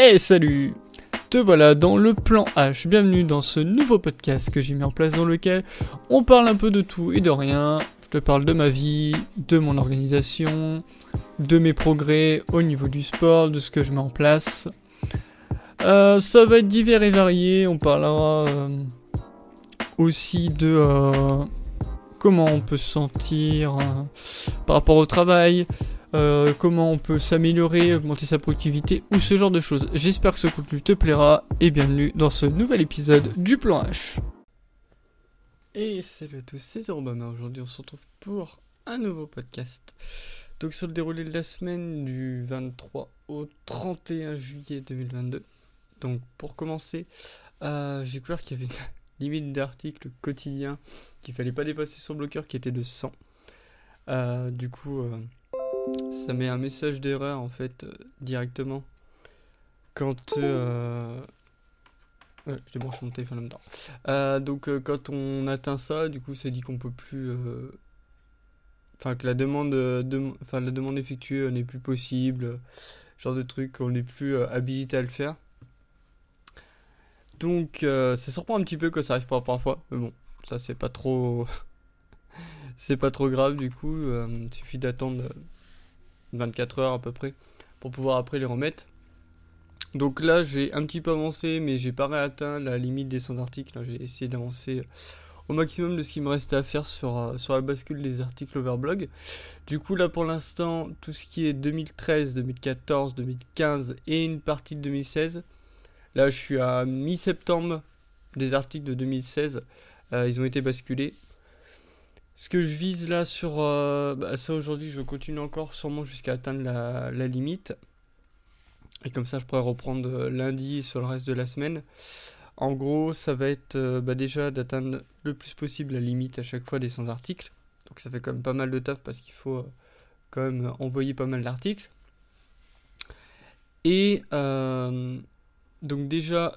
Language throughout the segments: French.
Hey salut Te voilà dans le plan H, bienvenue dans ce nouveau podcast que j'ai mis en place dans lequel on parle un peu de tout et de rien. Je te parle de ma vie, de mon organisation, de mes progrès au niveau du sport, de ce que je mets en place. Euh, ça va être divers et varié, on parlera euh, aussi de euh, comment on peut se sentir par rapport au travail, euh, comment on peut s'améliorer, augmenter sa productivité ou ce genre de choses. J'espère que ce contenu te plaira et bienvenue dans ce nouvel épisode du plan H. Et salut à tous, c'est Obama. Aujourd'hui, on se retrouve pour un nouveau podcast. Donc, sur le déroulé de la semaine du 23 au 31 juillet 2022. Donc, pour commencer, euh, j'ai découvert qu'il y avait une limite d'articles quotidiens qu'il fallait pas dépasser sur le bloqueur qui était de 100. Euh, du coup, ça met un message d'erreur en fait euh, directement quand euh... ouais, je débranche mon téléphone en même temps. Euh, donc quand on atteint ça, du coup ça dit qu'on peut plus enfin que la demande de... enfin la demande effectuée n'est plus possible, genre de truc, on n'est plus habilité à le faire. Donc ça surprend un petit peu quand ça arrive pas la première fois, mais bon, ça c'est pas trop c'est pas trop grave du coup, il suffit d'attendre 24 heures à peu près pour pouvoir après les remettre. Donc là, j'ai un petit peu avancé, mais j'ai pas atteint la limite des 100 articles. hein. J'ai essayé d'avancer au maximum de ce qui me restait à faire sur, euh, sur la bascule des articles Overblog. Du coup, là pour l'instant, tout ce qui est 2013, 2014, 2015 et une partie de 2016. Là, je suis à mi-septembre des articles de 2016. Euh, ils ont été basculés. Ce que je vise là sur euh, bah, ça aujourd'hui, je continue encore sûrement jusqu'à atteindre la, limite. Et comme ça, je pourrais reprendre euh, lundi sur le reste de la semaine. En gros, ça va être euh, bah, déjà d'atteindre le plus possible la limite à chaque fois des 100 articles. Donc ça fait quand même pas mal de taf parce qu'il faut quand même envoyer pas mal d'articles. Et donc déjà,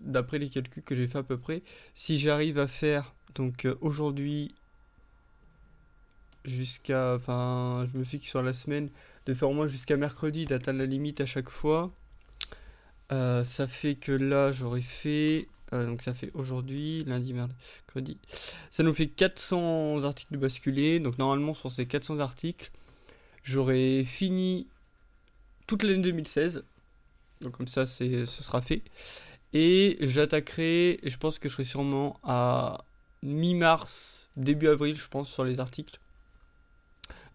d'après les calculs que j'ai fait à peu près, si j'arrive à faire donc euh, aujourd'hui jusqu'à, enfin, je me fixe sur la semaine de faire au moins jusqu'à mercredi d'atteindre la limite à chaque fois. Euh, ça fait que là j'aurais fait, euh, donc ça fait aujourd'hui, lundi, mercredi, ça nous fait 400 articles de basculés. Donc normalement sur ces 400 articles, j'aurais fini toute l'année 2016. Donc comme ça c'est, ce sera fait. Et j'attaquerai, je pense que je serai sûrement à mi-mars, début avril, je pense, sur les articles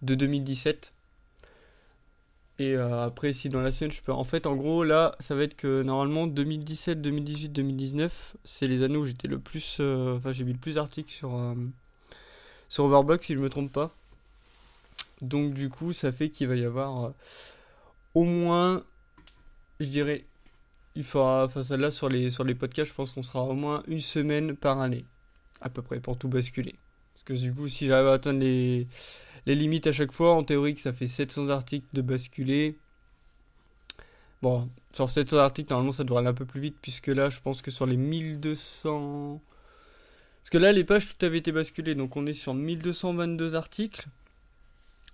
de 2017. Et euh, après, si dans la semaine, je peux. En fait, en gros, là, ça va être que normalement, 2017, 2018, 2019, c'est les années où j'étais le plus. euh, Enfin, j'ai mis le plus d'articles sur, euh, sur Overblog, si je me trompe pas. Donc, du coup, ça fait qu'il va y avoir euh, au moins, je dirais, il faudra. Enfin, celle-là, sur les, sur les podcasts, je pense qu'on sera au moins une semaine par année, à peu près, pour tout basculer. Parce que du coup, si j'arrive à atteindre les les limites à chaque fois, en théorie, que ça fait 700 articles de basculer. Bon, sur 700 articles, normalement, ça devrait aller un peu plus vite, puisque là, je pense que sur les 1200... Parce que là, les pages, tout avait été basculé, donc on est sur 1222 articles.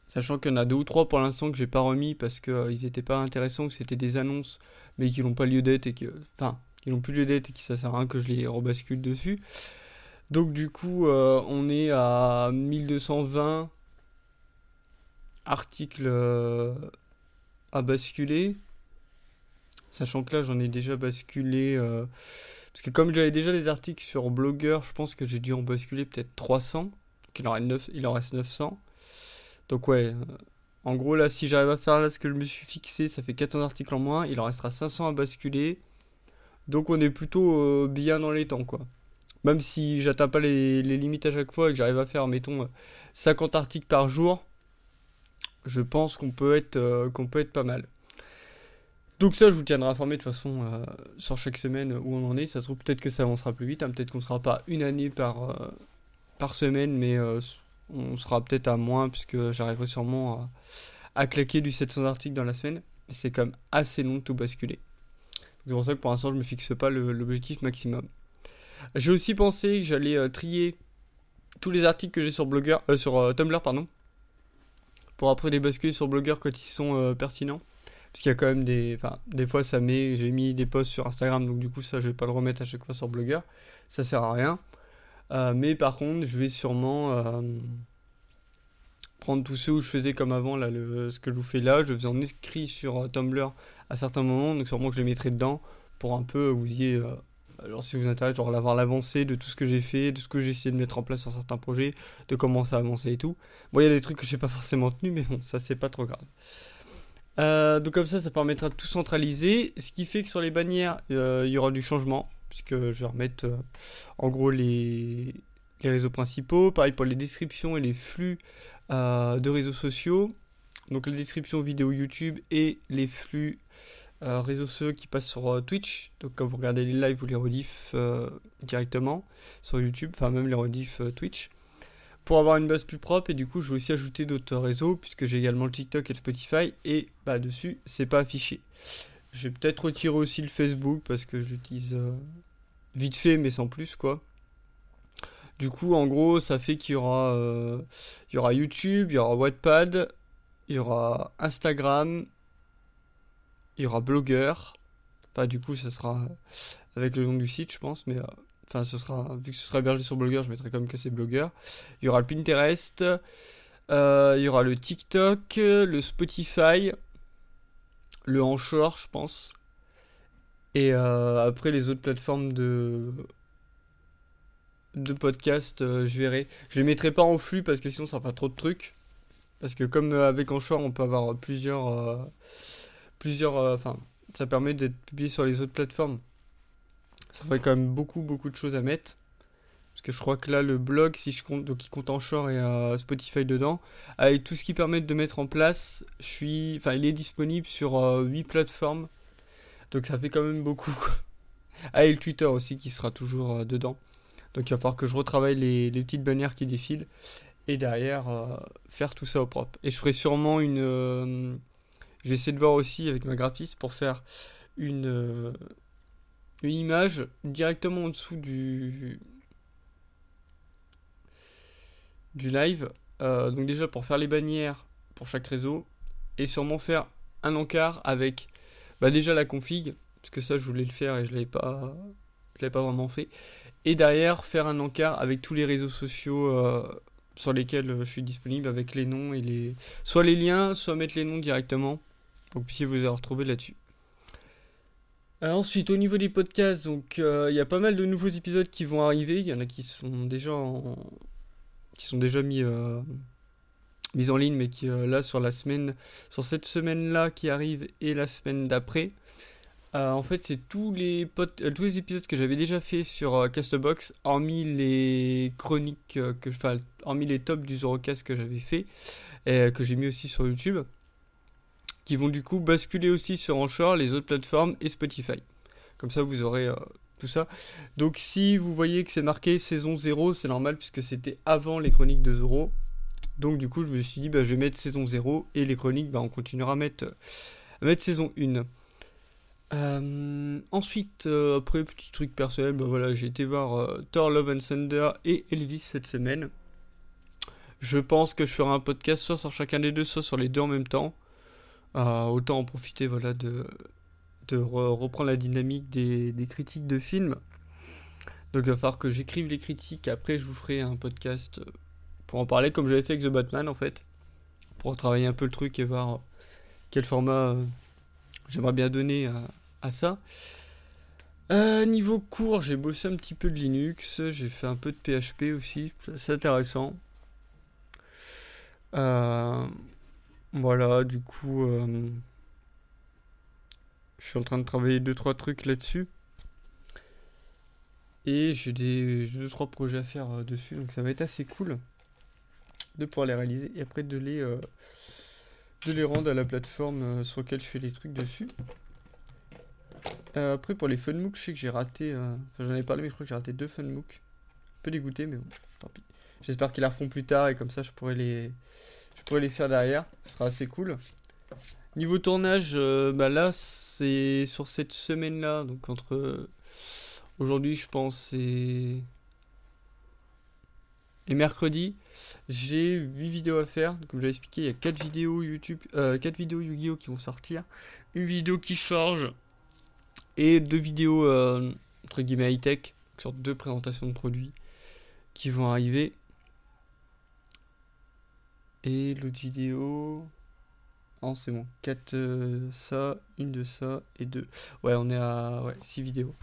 Sachant qu'il y en a deux ou trois pour l'instant que j'ai pas remis parce qu'ils étaient pas intéressants, que c'était des annonces, mais qui n'ont pas lieu d'être et que... Enfin, qui n'ont plus lieu d'être et que ça sert à rien que je les rebascule dessus. Donc du coup, euh, on est à 1220 articles euh, à basculer. Sachant que là, j'en ai déjà basculé. euh, parce que comme j'avais déjà les articles sur Blogger, je pense que j'ai dû en basculer peut-être 300. Donc il en reste, 9 il en reste 900. Donc ouais, euh, en gros là, si j'arrive à faire là ce que je me suis fixé, ça fait 14 articles en moins. Il en restera 500 à basculer. Donc on est plutôt euh, bien dans les temps, quoi. Même si j'atteins pas les, limites à chaque fois et que j'arrive à faire, mettons, euh, 50 articles par jour, je pense qu'on peut être, euh, peut être pas mal. Donc ça, je vous tiendrai informé de toute façon euh, sur chaque semaine où on en est. Ça se trouve peut-être que ça avancera plus vite. hein. Peut-être qu'on sera pas une année par, euh, par semaine, mais euh, on sera peut-être à moins puisque j'arriverai sûrement à, claquer du 700 articles dans la semaine. C'est quand même assez long de tout basculer. C'est pour ça que pour l'instant, je me fixe pas l'objectif maximum. J'ai aussi pensé que j'allais euh, trier tous les articles que j'ai sur Blogger, euh, sur euh, Tumblr, pardon, pour après les basculer sur Blogger quand ils sont pertinents. Parce qu'il y a quand même des. Enfin, des fois, ça met. J'ai mis des posts sur Instagram, donc du coup, ça, je vais pas le remettre à chaque fois sur Blogger. Ça sert à rien. Euh, mais par contre, je vais sûrement euh, prendre tous ceux où je faisais comme avant, là, ce que je vous fais là. Je faisais en écrit sur euh, Tumblr à certains moments, donc sûrement que je les mettrai dedans pour un peu vous y alors si vous intéresse, genre avoir l'avancée de tout ce que j'ai fait, de ce que j'ai essayé de mettre en place sur certains projets, de comment ça a avancé et tout. Bon, il y a des trucs que je n'ai pas forcément tenus, mais bon, ça c'est pas trop grave. Donc comme ça, ça permettra de tout centraliser, ce qui fait que sur les bannières, il y aura du changement, puisque je vais remettre euh, en gros les, les, réseaux principaux, pareil pour les descriptions et les flux de réseaux sociaux, donc les descriptions vidéo YouTube et les flux réseaux sociaux qui passent sur Twitch, donc quand vous regardez les lives ou les rediffs directement sur YouTube, enfin même les rediffs Twitch. Pour avoir une base plus propre et du coup je vais aussi ajouter d'autres réseaux puisque j'ai également le TikTok et le Spotify et bah dessus c'est pas affiché. Je vais peut-être retirer aussi le Facebook parce que j'utilise euh, vite fait mais sans plus quoi. Du coup en gros ça fait qu'il y aura euh, y aura YouTube, il y aura Wattpad, il y aura Instagram, il y aura Blogger. Bah du coup ça sera avec le nom du site je pense mais euh, Enfin, ce sera, vu que ce sera hébergé sur Blogger, je mettrai comme que c'est Blogger. Il y aura le Pinterest, euh, il y aura le TikTok, le Spotify, le Anchor, je pense. Et euh, après, les autres plateformes de, de podcast, euh, je verrai. Je les mettrai pas en flux parce que sinon ça fera trop de trucs. Parce que comme avec Anchor, on peut avoir plusieurs. plusieurs. Enfin, ça permet d'être publié sur les autres plateformes. Ça ferait quand même beaucoup, beaucoup de choses à mettre. Parce que je crois que là, le blog, si je compte, donc il compte en short et euh, Spotify dedans, avec tout ce qui permet de mettre en place, je suis, enfin, il est disponible sur 8 euh, plateformes. Donc ça fait quand même beaucoup. Ah, et le Twitter aussi qui sera toujours euh, dedans. Donc il va falloir que je retravaille les, petites bannières qui défilent. Et derrière, faire tout ça au propre. Et je ferai sûrement une. je vais essayer de voir aussi avec ma graphiste pour faire une une image directement en dessous du, du live. Euh, donc déjà pour faire les bannières pour chaque réseau et sûrement faire un encart avec bah déjà la config parce que ça je voulais le faire et je l'avais pas je l'avais pas vraiment fait et derrière faire un encart avec tous les réseaux sociaux euh, sur lesquels je suis disponible avec les noms et les soit les liens soit mettre les noms directement pour que vous puissiez vous retrouver là-dessus euh, ensuite, au niveau des podcasts, donc euh, il y a pas mal de nouveaux épisodes qui vont arriver. Il y en a qui sont déjà qui sont déjà mis euh, mis en ligne, mais qui là sur la semaine, sur cette semaine-là qui arrive et la semaine d'après. en fait, c'est tous les tous les épisodes que j'avais déjà fait sur Castbox, hormis les chroniques que, hormis les tops du Zorocast que j'avais fait et que j'ai mis aussi sur YouTube qui vont du coup basculer aussi sur Anchor, les autres plateformes et Spotify. Comme ça, vous aurez euh, tout ça. Donc, si vous voyez que c'est marqué saison 0, c'est normal puisque c'était avant les chroniques de Zoro. Donc, du coup, je me suis dit, bah, je vais mettre saison 0 et les chroniques, bah, on continuera à mettre, mettre saison 1. Euh, ensuite, euh, après, petit truc personnel, bah, voilà, j'ai été voir Thor Love and Thunder et Elvis cette semaine. Je pense que je ferai un podcast soit sur chacun des deux, soit sur les deux en même temps. Euh, autant en profiter voilà, de, de reprendre la dynamique des, critiques de films. Donc il va falloir que j'écrive les critiques, après je vous ferai un podcast euh, pour en parler comme j'avais fait avec The Batman en fait, pour travailler un peu le truc et voir quel format euh, j'aimerais bien donner à, ça. niveau cours, j'ai bossé un petit peu de Linux, j'ai fait un peu de PHP aussi, c'est intéressant. Euh, voilà, du coup, euh, je suis en train de travailler 2-3 trucs là-dessus. Et j'ai des 2-3 projets à faire euh, dessus, donc ça va être assez cool de pouvoir les réaliser et après de les, euh, de les rendre à la plateforme sur laquelle je fais les trucs dessus. après, pour les funmooks, je sais que j'ai raté. Enfin, j'en ai parlé, mais je crois que j'ai raté deux funmooks. Un peu dégoûté, mais bon, tant pis. J'espère qu'ils la refont plus tard et comme ça je pourrais les, je les faire derrière. Ce sera assez cool. Niveau tournage, euh, bah là, c'est sur cette semaine-là. Donc, entre. Euh, aujourd'hui, je pense, et. Et mercredi, j'ai 8 vidéos à faire. Comme j'avais expliqué, il y a 4 vidéos YouTube, euh, 4 vidéos Yu-Gi-Oh qui vont sortir. une vidéo qui charge et deux vidéos euh, entre guillemets high-tech, sur deux présentations de produits qui vont arriver. Et l'autre vidéo. Non, c'est bon. 4 euh, ça, une de ça et deux. Ouais, on est à ouais, 6 vidéos.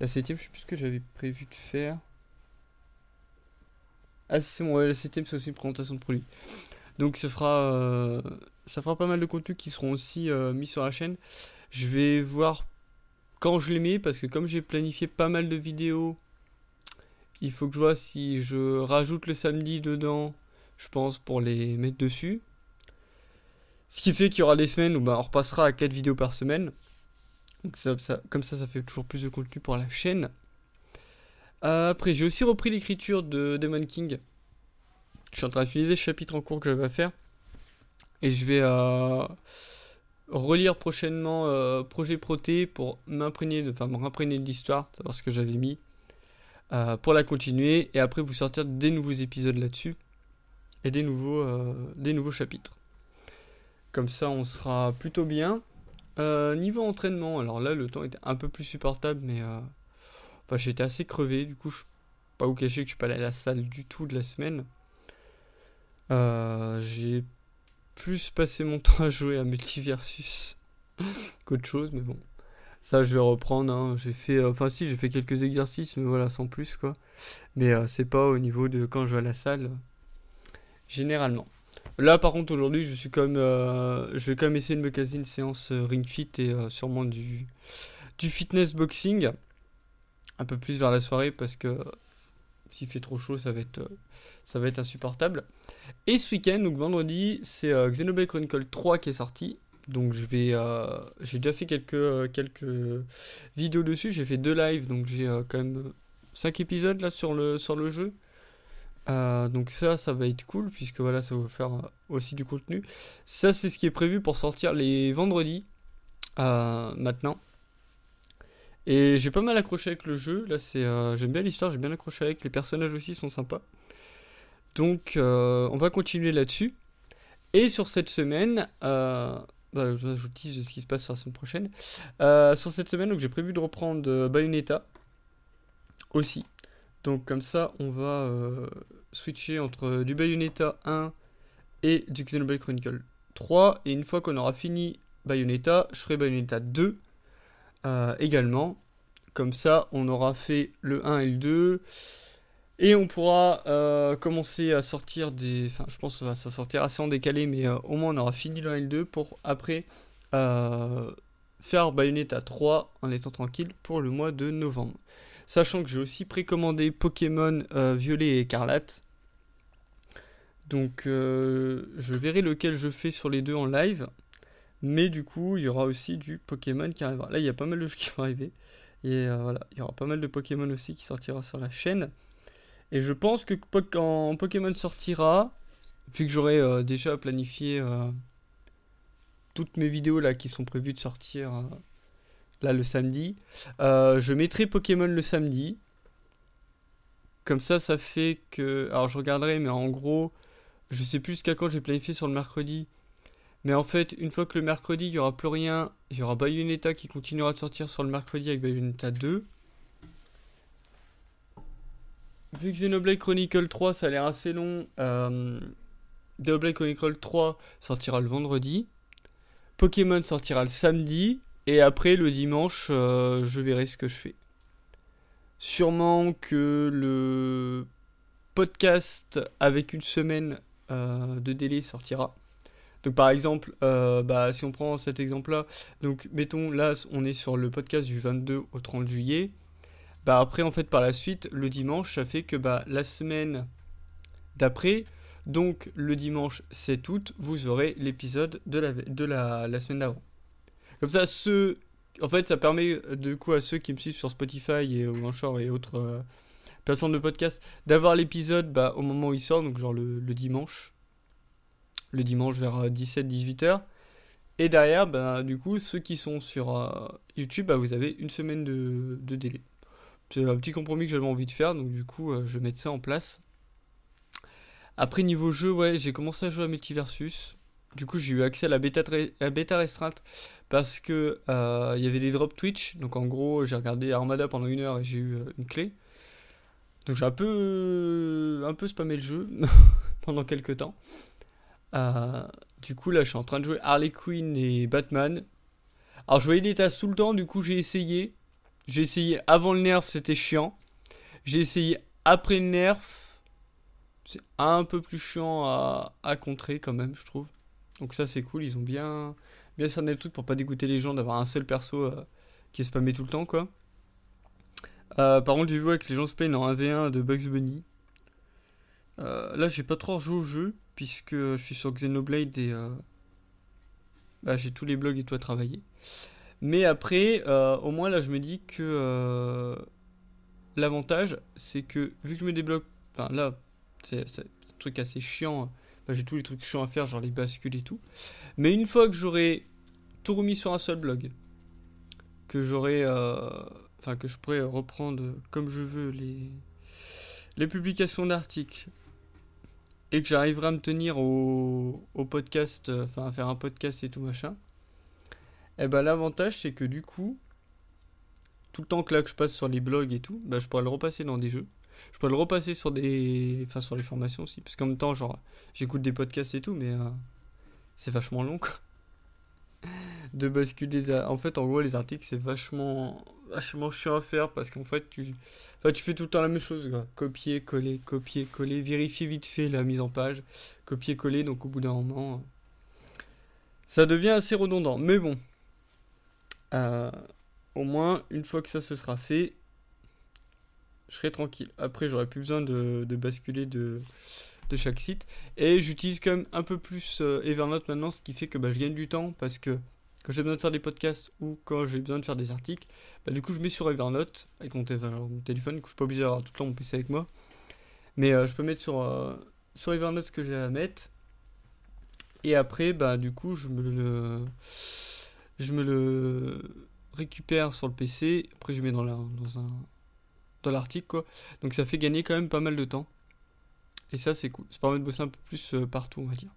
La septième, je sais plus ce que j'avais prévu de faire. Ah, c'est bon, ouais, la septième, c'est aussi une présentation de produit. Donc, ça fera, euh, ça fera pas mal de contenus qui seront aussi euh, mis sur la chaîne. Je vais voir quand je les mets, parce que comme j'ai planifié pas mal de vidéos, il faut que je vois si je rajoute le samedi dedans, je pense, pour les mettre dessus. Ce qui fait qu'il y aura des semaines où bah, on repassera à 4 vidéos par semaine. Donc ça, comme ça, ça fait toujours plus de contenu pour la chaîne. Euh, après, j'ai aussi repris l'écriture de Demon King. Je suis en train de finir le chapitre en cours que j'avais à faire. Et je vais euh, relire prochainement euh, Projet Proté pour m'imprégner de, enfin, de l'histoire, savoir ce que j'avais mis. pour la continuer et après vous sortir des nouveaux épisodes là-dessus et des nouveaux, des nouveaux chapitres. Comme ça, on sera plutôt bien. Euh, niveau entraînement, alors là, le temps était un peu plus supportable, mais euh, enfin, j'étais assez crevé. Du coup, je pas vous cacher que je suis pas allé à la salle du tout de la semaine. Euh, j'ai plus passé mon temps à jouer à Multiversus qu'autre chose, mais bon. Ça, je vais reprendre. Hein. J'ai fait, enfin, si, j'ai fait quelques exercices, mais voilà, sans plus, quoi. Mais c'est pas au niveau de quand je vais à la salle, généralement. Là, par contre, aujourd'hui, je suis comme, euh, je vais quand même essayer de me caser une séance euh, Ring Fit et euh, sûrement du, du fitness boxing. Un peu plus vers la soirée parce que s'il fait trop chaud, ça va être, ça va insupportable. Et ce week-end, donc vendredi, c'est Xenoblade Chronicle 3 qui est sorti. Donc je vais, j'ai déjà fait quelques, vidéos dessus. J'ai fait deux lives, donc j'ai quand même 5 épisodes là sur le, sur le jeu. Euh, donc ça, ça va être cool puisque voilà, ça va faire euh, aussi du contenu. Ça, c'est ce qui est prévu pour sortir les vendredis euh, maintenant. Et j'ai pas mal accroché avec le jeu. Là, c'est, j'aime bien l'histoire, j'ai bien accroché avec. Les personnages aussi sont sympas. Donc, on va continuer là-dessus. Et sur cette semaine, bah, je vous dis ce qui se passe sur la semaine prochaine. sur cette semaine, donc j'ai prévu de reprendre Bayonetta aussi. Donc comme ça, on va euh, switcher entre du Bayonetta 1 et du Xenoblade Chronicle 3. Et une fois qu'on aura fini Bayonetta, je ferai Bayonetta 2 euh, également. Comme ça, on aura fait le 1 et le 2. Et on pourra euh, commencer à sortir des... Enfin, je pense que ça va sortir assez en décalé, mais au moins on aura fini le 1 et le 2 pour après faire Bayonetta 3 en étant tranquille pour le mois de novembre. Sachant que j'ai aussi précommandé Pokémon euh, Violet et Écarlate. Donc euh, je verrai lequel je fais sur les deux en live. Mais du coup, il y aura aussi du Pokémon qui arrivera. Là, il y a pas mal de jeux qui vont arriver. Et euh, voilà, il y aura pas mal de Pokémon aussi qui sortira sur la chaîne. Et je pense que quand Pokémon sortira, vu que j'aurai déjà planifié toutes mes vidéos là qui sont prévues de sortir là le samedi. Euh, je mettrai Pokémon le samedi. Comme ça, ça fait que. Alors je regarderai, mais en gros, je sais plus jusqu'à quand j'ai planifié sur le mercredi. Mais en fait, une fois que le mercredi, il n'y aura plus rien, il y aura Bayonetta qui continuera de sortir sur le mercredi avec Bayonetta 2. Vu que Xenoblade Chronicle 3, ça a l'air assez long, euh, Xenoblade Chronicle 3 sortira le vendredi. Pokémon sortira le samedi. Et après, le dimanche, euh, je verrai ce que je fais. Sûrement que le podcast avec une semaine euh, de délai sortira. Donc par exemple, euh, bah, si on prend cet exemple-là, donc mettons là, on est sur le podcast du 22 au 30 juillet. Bah après, en fait, par la suite, le dimanche, ça fait que bah, la semaine d'après, donc le dimanche 7 août, vous aurez l'épisode de la, semaine d'avant. Comme ça, ceux. En fait, ça permet euh, de coup à ceux qui me suivent sur Spotify et ou Anchor et autres euh, plateformes de podcast d'avoir l'épisode bah, au moment où il sort, donc genre le, dimanche. Le dimanche vers 17-18h. Euh, et derrière, bah, du coup, ceux qui sont sur YouTube, bah, vous avez une semaine de, délai. C'est un petit compromis que j'avais envie de faire, donc du coup, je vais mettre ça en place. Après, niveau jeu, ouais, j'ai commencé à jouer à Multiversus. du coup, j'ai eu accès à la bêta, bêta restreinte parce que euh, il y avait des drops Twitch. Donc en gros, j'ai regardé Armada pendant une heure et j'ai eu une clé. Donc j'ai un peu, un peu spammé le jeu pendant quelques temps. Du coup, là, je suis en train de jouer Harley Quinn et Batman. Alors, je voyais des tasses tout le temps, du coup, j'ai essayé. J'ai essayé avant le nerf, c'était chiant. J'ai essayé après le nerf. C'est un peu plus chiant à, contrer quand même, je trouve. Donc ça c'est cool, ils ont bien, bien cerné le truc pour pas dégoûter les gens d'avoir un seul perso euh, qui est spammé tout le temps quoi. Euh, par contre j'ai vu que les gens se en 1v1 de Bugs Bunny. Euh, là j'ai pas trop rejoué au jeu puisque je suis sur Xenoblade et bah, j'ai tous les blogs et tout à travailler. Mais après, au moins là je me dis que L'avantage, c'est que vu que je me débloque, enfin là, c'est un truc assez chiant. j'ai tous les trucs chiants à faire, genre les bascules et tout. Mais une fois que j'aurai tout remis sur un seul blog, que j'aurai, euh, enfin que je pourrai reprendre comme je veux les les publications d'articles et que j'arriverai à me tenir au, podcast, enfin à faire un podcast et tout machin. Et eh ben l'avantage c'est que du coup, tout le temps que là que je passe sur les blogs et tout, bah, je pourrais le repasser dans des jeux. Je pourrais le repasser sur des. Enfin, sur les formations aussi. Parce qu'en même temps, genre, j'écoute des podcasts et tout, mais euh, c'est vachement long, quoi. De basculer. En fait, en gros, les articles, c'est vachement. Vachement chiant à faire parce qu'en fait, tu. Enfin, tu fais tout le temps la même chose, quoi. Copier, coller, copier, coller, vérifier vite fait la mise en page, copier, coller, donc au bout d'un moment. Ça devient assez redondant. Mais bon. Euh, au moins, une fois que ça se sera fait, je serai tranquille. Après, j'aurai plus besoin de, basculer de, chaque site. Et j'utilise quand même un peu plus euh, Evernote maintenant, ce qui fait que bah, je gagne du temps parce que quand j'ai besoin de faire des podcasts ou quand j'ai besoin de faire des articles, bah, du coup, je mets sur Evernote avec mon, téléphone. Du coup, je suis pas obligé d'avoir tout le temps mon PC avec moi. Mais euh, je peux mettre sur, euh, sur Evernote ce que j'ai à mettre. Et après, bah, du coup, je me le. Je me le récupère sur le PC, après je mets dans, la, dans un dans l'article. Donc ça fait gagner quand même pas mal de temps. Et ça c'est cool. Ça permet de bosser un peu plus euh, partout on va dire.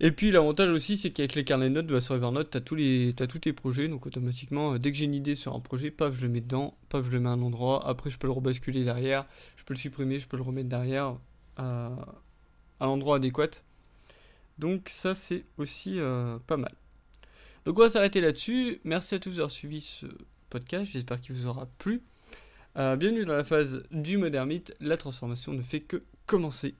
Et puis l'avantage aussi c'est qu'avec les carnets de notes bah, sur Evernote, tu as, tous les, as tous tes projets, donc automatiquement, euh, dès que j'ai une idée sur un projet, paf, je le mets dedans, paf, je le mets à un endroit, après je peux le rebasculer derrière, je peux le supprimer, je peux le remettre derrière à, l'endroit adéquat. Donc ça c'est aussi euh, pas mal. Donc on va s'arrêter là-dessus. Merci à tous d'avoir suivi ce podcast. J'espère qu'il vous aura plu. Euh, bienvenue dans la phase du modern mythe. La transformation ne fait que commencer.